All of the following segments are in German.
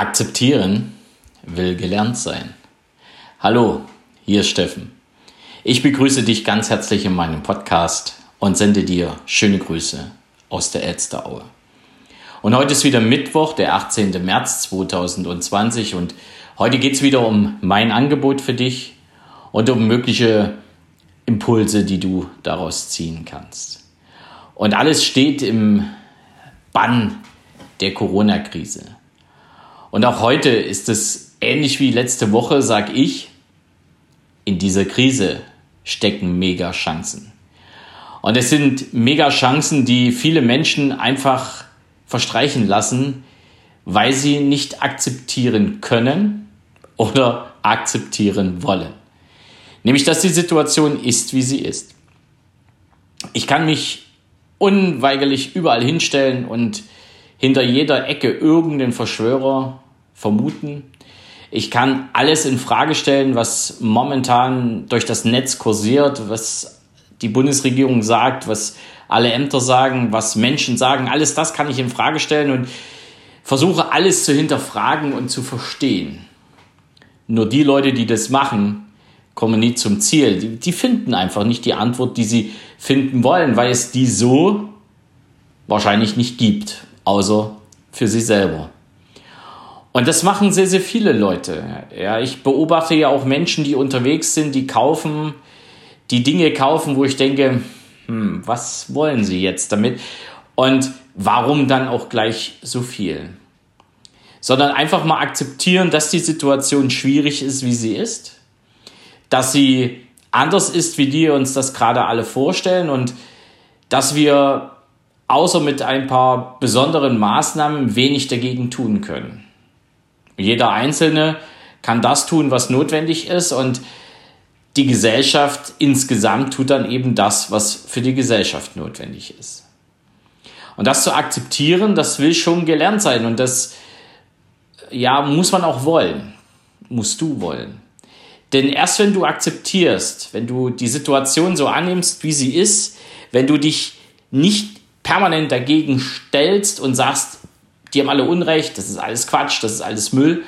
Akzeptieren will gelernt sein. Hallo, hier ist Steffen. Ich begrüße dich ganz herzlich in meinem Podcast und sende dir schöne Grüße aus der Elsteraue. Und heute ist wieder Mittwoch, der 18. März 2020 und heute geht es wieder um mein Angebot für dich und um mögliche Impulse, die du daraus ziehen kannst. Und alles steht im Bann der Corona-Krise. Und auch heute ist es ähnlich wie letzte Woche, sag ich, in dieser Krise stecken mega Chancen. Und es sind mega Chancen, die viele Menschen einfach verstreichen lassen, weil sie nicht akzeptieren können oder akzeptieren wollen. Nämlich, dass die Situation ist, wie sie ist. Ich kann mich unweigerlich überall hinstellen und hinter jeder Ecke irgendeinen Verschwörer vermuten. Ich kann alles in Frage stellen, was momentan durch das Netz kursiert, was die Bundesregierung sagt, was alle Ämter sagen, was Menschen sagen. Alles das kann ich in Frage stellen und versuche alles zu hinterfragen und zu verstehen. Nur die Leute, die das machen, kommen nie zum Ziel. Die, die finden einfach nicht die Antwort, die sie finden wollen, weil es die so wahrscheinlich nicht gibt außer für sie selber. Und das machen sehr, sehr viele Leute. Ja, ich beobachte ja auch Menschen, die unterwegs sind, die kaufen, die Dinge kaufen, wo ich denke, hm, was wollen sie jetzt damit? Und warum dann auch gleich so viel? Sondern einfach mal akzeptieren, dass die Situation schwierig ist, wie sie ist, dass sie anders ist, wie die uns das gerade alle vorstellen und dass wir außer mit ein paar besonderen Maßnahmen wenig dagegen tun können. Jeder Einzelne kann das tun, was notwendig ist und die Gesellschaft insgesamt tut dann eben das, was für die Gesellschaft notwendig ist. Und das zu akzeptieren, das will schon gelernt sein und das ja, muss man auch wollen. Musst du wollen. Denn erst wenn du akzeptierst, wenn du die Situation so annimmst, wie sie ist, wenn du dich nicht permanent dagegen stellst und sagst, die haben alle Unrecht, das ist alles Quatsch, das ist alles Müll,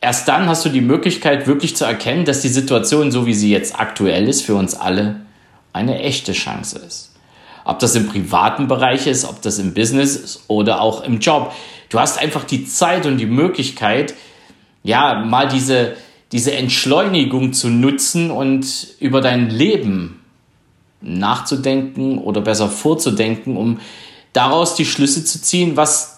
erst dann hast du die Möglichkeit wirklich zu erkennen, dass die Situation, so wie sie jetzt aktuell ist, für uns alle eine echte Chance ist. Ob das im privaten Bereich ist, ob das im Business ist oder auch im Job. Du hast einfach die Zeit und die Möglichkeit, ja, mal diese, diese Entschleunigung zu nutzen und über dein Leben nachzudenken oder besser vorzudenken, um daraus die Schlüsse zu ziehen, was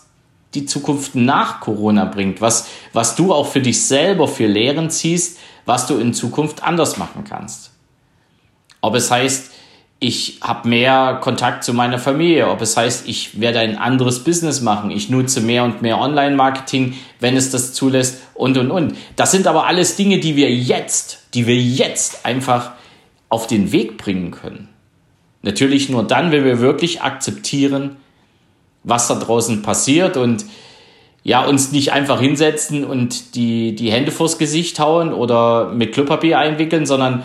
die Zukunft nach Corona bringt, was, was du auch für dich selber für Lehren ziehst, was du in Zukunft anders machen kannst. Ob es heißt, ich habe mehr Kontakt zu meiner Familie, ob es heißt, ich werde ein anderes Business machen, ich nutze mehr und mehr Online-Marketing, wenn es das zulässt und, und, und. Das sind aber alles Dinge, die wir jetzt, die wir jetzt einfach auf den Weg bringen können. Natürlich nur dann, wenn wir wirklich akzeptieren, was da draußen passiert und ja, uns nicht einfach hinsetzen und die, die Hände vors Gesicht hauen oder mit Klopapier einwickeln, sondern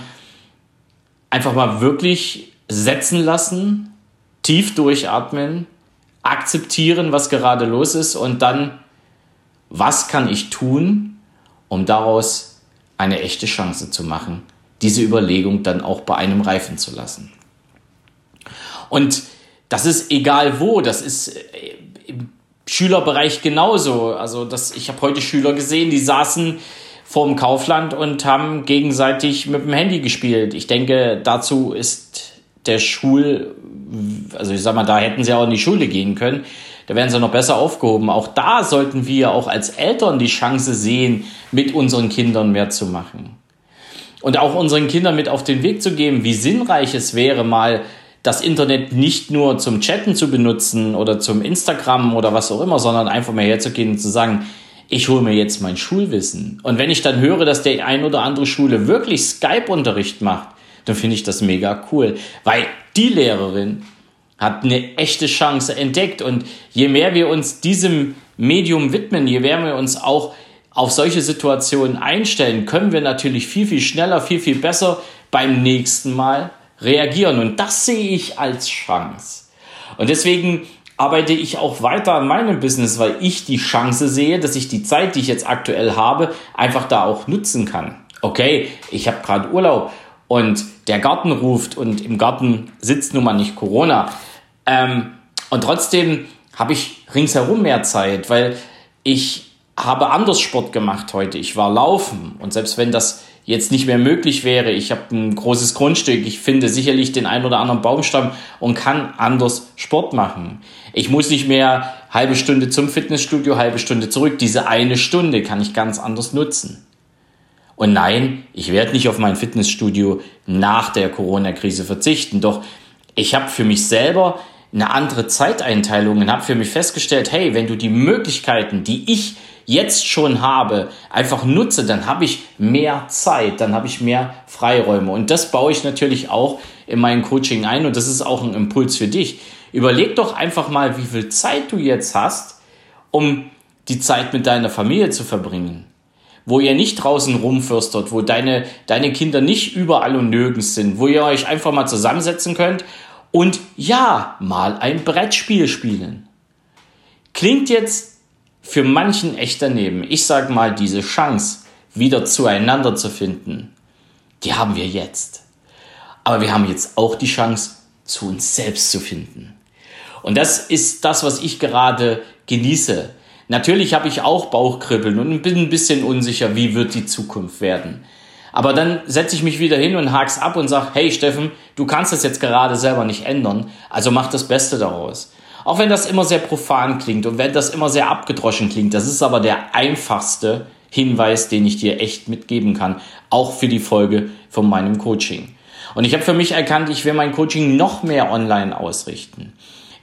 einfach mal wirklich setzen lassen, tief durchatmen, akzeptieren, was gerade los ist und dann, was kann ich tun, um daraus eine echte Chance zu machen, diese Überlegung dann auch bei einem reifen zu lassen. Und das ist egal wo, das ist äh, im Schülerbereich genauso. Also das, ich habe heute Schüler gesehen, die saßen vor dem Kaufland und haben gegenseitig mit dem Handy gespielt. Ich denke, dazu ist der Schul, also ich sag mal, da hätten sie auch in die Schule gehen können. Da wären sie noch besser aufgehoben. Auch da sollten wir auch als Eltern die Chance sehen, mit unseren Kindern mehr zu machen. Und auch unseren Kindern mit auf den Weg zu geben, wie sinnreich es wäre, mal das Internet nicht nur zum Chatten zu benutzen oder zum Instagram oder was auch immer, sondern einfach mal herzugehen und zu sagen, ich hole mir jetzt mein Schulwissen. Und wenn ich dann höre, dass der ein oder andere Schule wirklich Skype-Unterricht macht, dann finde ich das mega cool, weil die Lehrerin hat eine echte Chance entdeckt und je mehr wir uns diesem Medium widmen, je mehr wir uns auch auf solche Situationen einstellen, können wir natürlich viel, viel schneller, viel, viel besser beim nächsten Mal reagieren. Und das sehe ich als Chance. Und deswegen arbeite ich auch weiter an meinem Business, weil ich die Chance sehe, dass ich die Zeit, die ich jetzt aktuell habe, einfach da auch nutzen kann. Okay, ich habe gerade Urlaub und der Garten ruft und im Garten sitzt nun mal nicht Corona. Ähm, und trotzdem habe ich ringsherum mehr Zeit, weil ich habe anders Sport gemacht heute. Ich war laufen und selbst wenn das jetzt nicht mehr möglich wäre, ich habe ein großes Grundstück, ich finde sicherlich den einen oder anderen Baumstamm und kann anders Sport machen. Ich muss nicht mehr halbe Stunde zum Fitnessstudio, halbe Stunde zurück. Diese eine Stunde kann ich ganz anders nutzen. Und nein, ich werde nicht auf mein Fitnessstudio nach der Corona-Krise verzichten. Doch ich habe für mich selber eine andere Zeiteinteilung und habe für mich festgestellt, hey, wenn du die Möglichkeiten, die ich jetzt schon habe, einfach nutze, dann habe ich mehr Zeit, dann habe ich mehr Freiräume. Und das baue ich natürlich auch in mein Coaching ein und das ist auch ein Impuls für dich. Überleg doch einfach mal, wie viel Zeit du jetzt hast, um die Zeit mit deiner Familie zu verbringen. Wo ihr nicht draußen rumfürstert, wo deine, deine Kinder nicht überall und nirgends sind, wo ihr euch einfach mal zusammensetzen könnt und ja, mal ein Brettspiel spielen. Klingt jetzt für manchen echt daneben. Ich sag mal, diese Chance, wieder zueinander zu finden, die haben wir jetzt. Aber wir haben jetzt auch die Chance, zu uns selbst zu finden. Und das ist das, was ich gerade genieße. Natürlich habe ich auch Bauchkribbeln und bin ein bisschen unsicher, wie wird die Zukunft werden. Aber dann setze ich mich wieder hin und hak's ab und sage, hey Steffen, du kannst das jetzt gerade selber nicht ändern, also mach das Beste daraus. Auch wenn das immer sehr profan klingt und wenn das immer sehr abgedroschen klingt, das ist aber der einfachste Hinweis, den ich dir echt mitgeben kann, auch für die Folge von meinem Coaching. Und ich habe für mich erkannt, ich will mein Coaching noch mehr online ausrichten.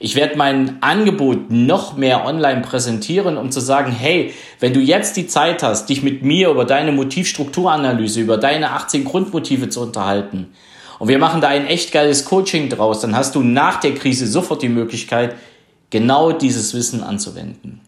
Ich werde mein Angebot noch mehr online präsentieren, um zu sagen, hey, wenn du jetzt die Zeit hast, dich mit mir über deine Motivstrukturanalyse, über deine 18 Grundmotive zu unterhalten, und wir machen da ein echt geiles Coaching draus, dann hast du nach der Krise sofort die Möglichkeit, genau dieses Wissen anzuwenden.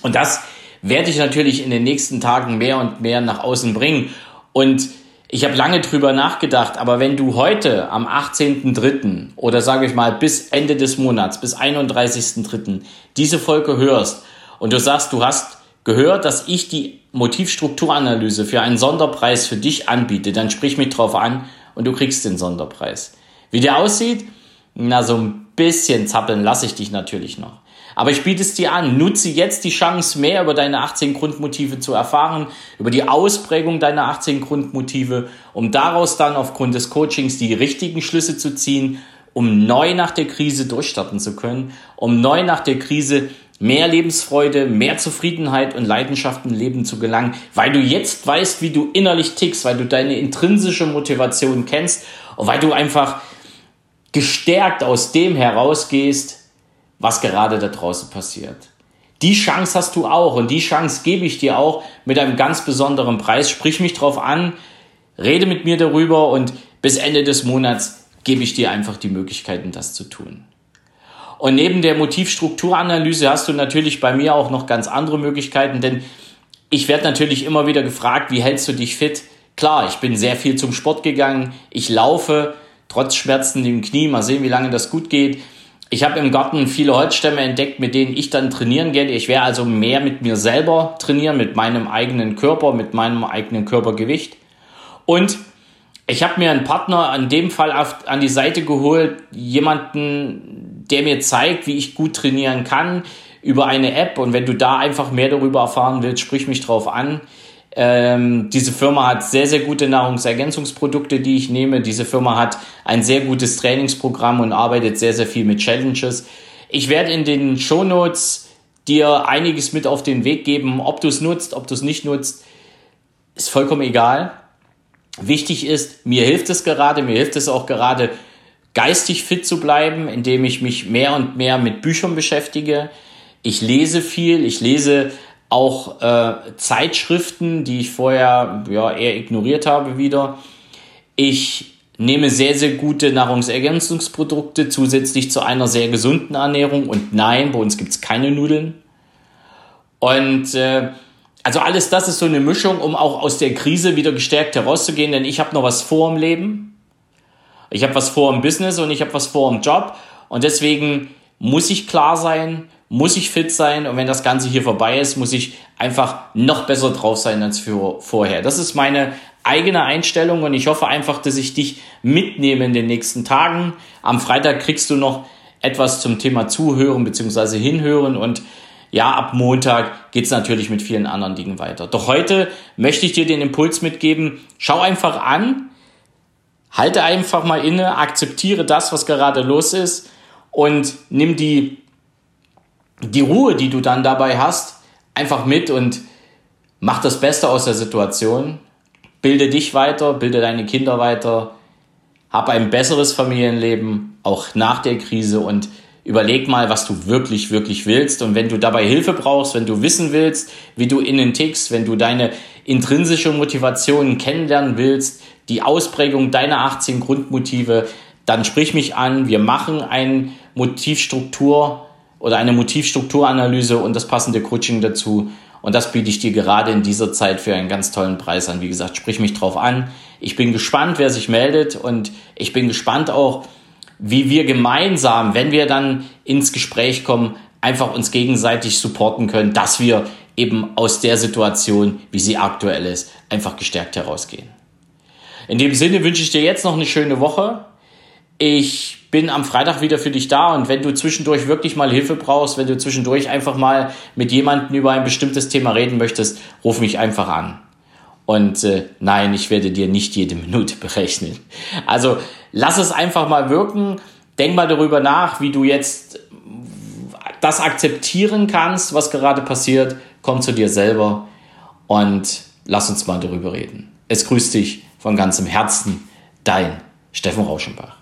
Und das werde ich natürlich in den nächsten Tagen mehr und mehr nach außen bringen. Und ich habe lange drüber nachgedacht, aber wenn du heute am 18.03. oder sage ich mal bis Ende des Monats, bis 31.03. diese Folge hörst und du sagst, du hast gehört, dass ich die Motivstrukturanalyse für einen Sonderpreis für dich anbiete, dann sprich mich drauf an und du kriegst den Sonderpreis. Wie der aussieht? Na, so ein bisschen zappeln lasse ich dich natürlich noch. Aber ich biete es dir an. Nutze jetzt die Chance, mehr über deine 18 Grundmotive zu erfahren, über die Ausprägung deiner 18 Grundmotive, um daraus dann aufgrund des Coachings die richtigen Schlüsse zu ziehen, um neu nach der Krise durchstarten zu können, um neu nach der Krise mehr Lebensfreude, mehr Zufriedenheit und Leidenschaften im Leben zu gelangen, weil du jetzt weißt, wie du innerlich tickst, weil du deine intrinsische Motivation kennst und weil du einfach gestärkt aus dem herausgehst, was gerade da draußen passiert. Die Chance hast du auch und die Chance gebe ich dir auch mit einem ganz besonderen Preis. Sprich mich drauf an, rede mit mir darüber und bis Ende des Monats gebe ich dir einfach die Möglichkeiten, das zu tun. Und neben der Motivstrukturanalyse hast du natürlich bei mir auch noch ganz andere Möglichkeiten, denn ich werde natürlich immer wieder gefragt, wie hältst du dich fit? Klar, ich bin sehr viel zum Sport gegangen, ich laufe, trotz Schmerzen im Knie, mal sehen, wie lange das gut geht. Ich habe im Garten viele Holzstämme entdeckt, mit denen ich dann trainieren gehe. Ich werde also mehr mit mir selber trainieren, mit meinem eigenen Körper, mit meinem eigenen Körpergewicht. Und ich habe mir einen Partner an dem Fall auf, an die Seite geholt, jemanden, der mir zeigt, wie ich gut trainieren kann über eine App. Und wenn du da einfach mehr darüber erfahren willst, sprich mich drauf an. Ähm, diese Firma hat sehr, sehr gute Nahrungsergänzungsprodukte, die ich nehme. Diese Firma hat ein sehr gutes Trainingsprogramm und arbeitet sehr, sehr viel mit Challenges. Ich werde in den Show Notes dir einiges mit auf den Weg geben. Ob du es nutzt, ob du es nicht nutzt, ist vollkommen egal. Wichtig ist, mir hilft es gerade, mir hilft es auch gerade, geistig fit zu bleiben, indem ich mich mehr und mehr mit Büchern beschäftige. Ich lese viel, ich lese auch äh, Zeitschriften, die ich vorher ja, eher ignoriert habe wieder. Ich nehme sehr, sehr gute Nahrungsergänzungsprodukte zusätzlich zu einer sehr gesunden Ernährung. Und nein, bei uns gibt es keine Nudeln. Und äh, also alles das ist so eine Mischung, um auch aus der Krise wieder gestärkt herauszugehen, denn ich habe noch was vor im Leben. Ich habe was vor im Business und ich habe was vor im Job. Und deswegen muss ich klar sein, muss ich fit sein und wenn das Ganze hier vorbei ist, muss ich einfach noch besser drauf sein als für vorher. Das ist meine eigene Einstellung und ich hoffe einfach, dass ich dich mitnehme in den nächsten Tagen. Am Freitag kriegst du noch etwas zum Thema Zuhören bzw. Hinhören und ja, ab Montag geht's natürlich mit vielen anderen Dingen weiter. Doch heute möchte ich dir den Impuls mitgeben, schau einfach an, halte einfach mal inne, akzeptiere das, was gerade los ist und nimm die, die Ruhe, die du dann dabei hast, einfach mit und mach das Beste aus der Situation. Bilde dich weiter, bilde deine Kinder weiter, hab ein besseres Familienleben, auch nach der Krise und überleg mal, was du wirklich, wirklich willst. Und wenn du dabei Hilfe brauchst, wenn du wissen willst, wie du innen tickst, wenn du deine intrinsische Motivation kennenlernen willst, die Ausprägung deiner 18 Grundmotive, dann sprich mich an. Wir machen eine Motivstruktur oder eine Motivstrukturanalyse und das passende Coaching dazu. Und das biete ich dir gerade in dieser Zeit für einen ganz tollen Preis an. Wie gesagt, sprich mich drauf an. Ich bin gespannt, wer sich meldet und ich bin gespannt auch, wie wir gemeinsam, wenn wir dann ins Gespräch kommen, einfach uns gegenseitig supporten können, dass wir eben aus der Situation, wie sie aktuell ist, einfach gestärkt herausgehen. In dem Sinne wünsche ich dir jetzt noch eine schöne Woche. Ich bin am Freitag wieder für dich da und wenn du zwischendurch wirklich mal Hilfe brauchst, wenn du zwischendurch einfach mal mit jemandem über ein bestimmtes Thema reden möchtest, ruf mich einfach an. Und äh, nein, ich werde dir nicht jede Minute berechnen. Also lass es einfach mal wirken. Denk mal darüber nach, wie du jetzt das akzeptieren kannst, was gerade passiert. Komm zu dir selber und lass uns mal darüber reden. Es grüßt dich von ganzem Herzen, dein Steffen Rauschenbach.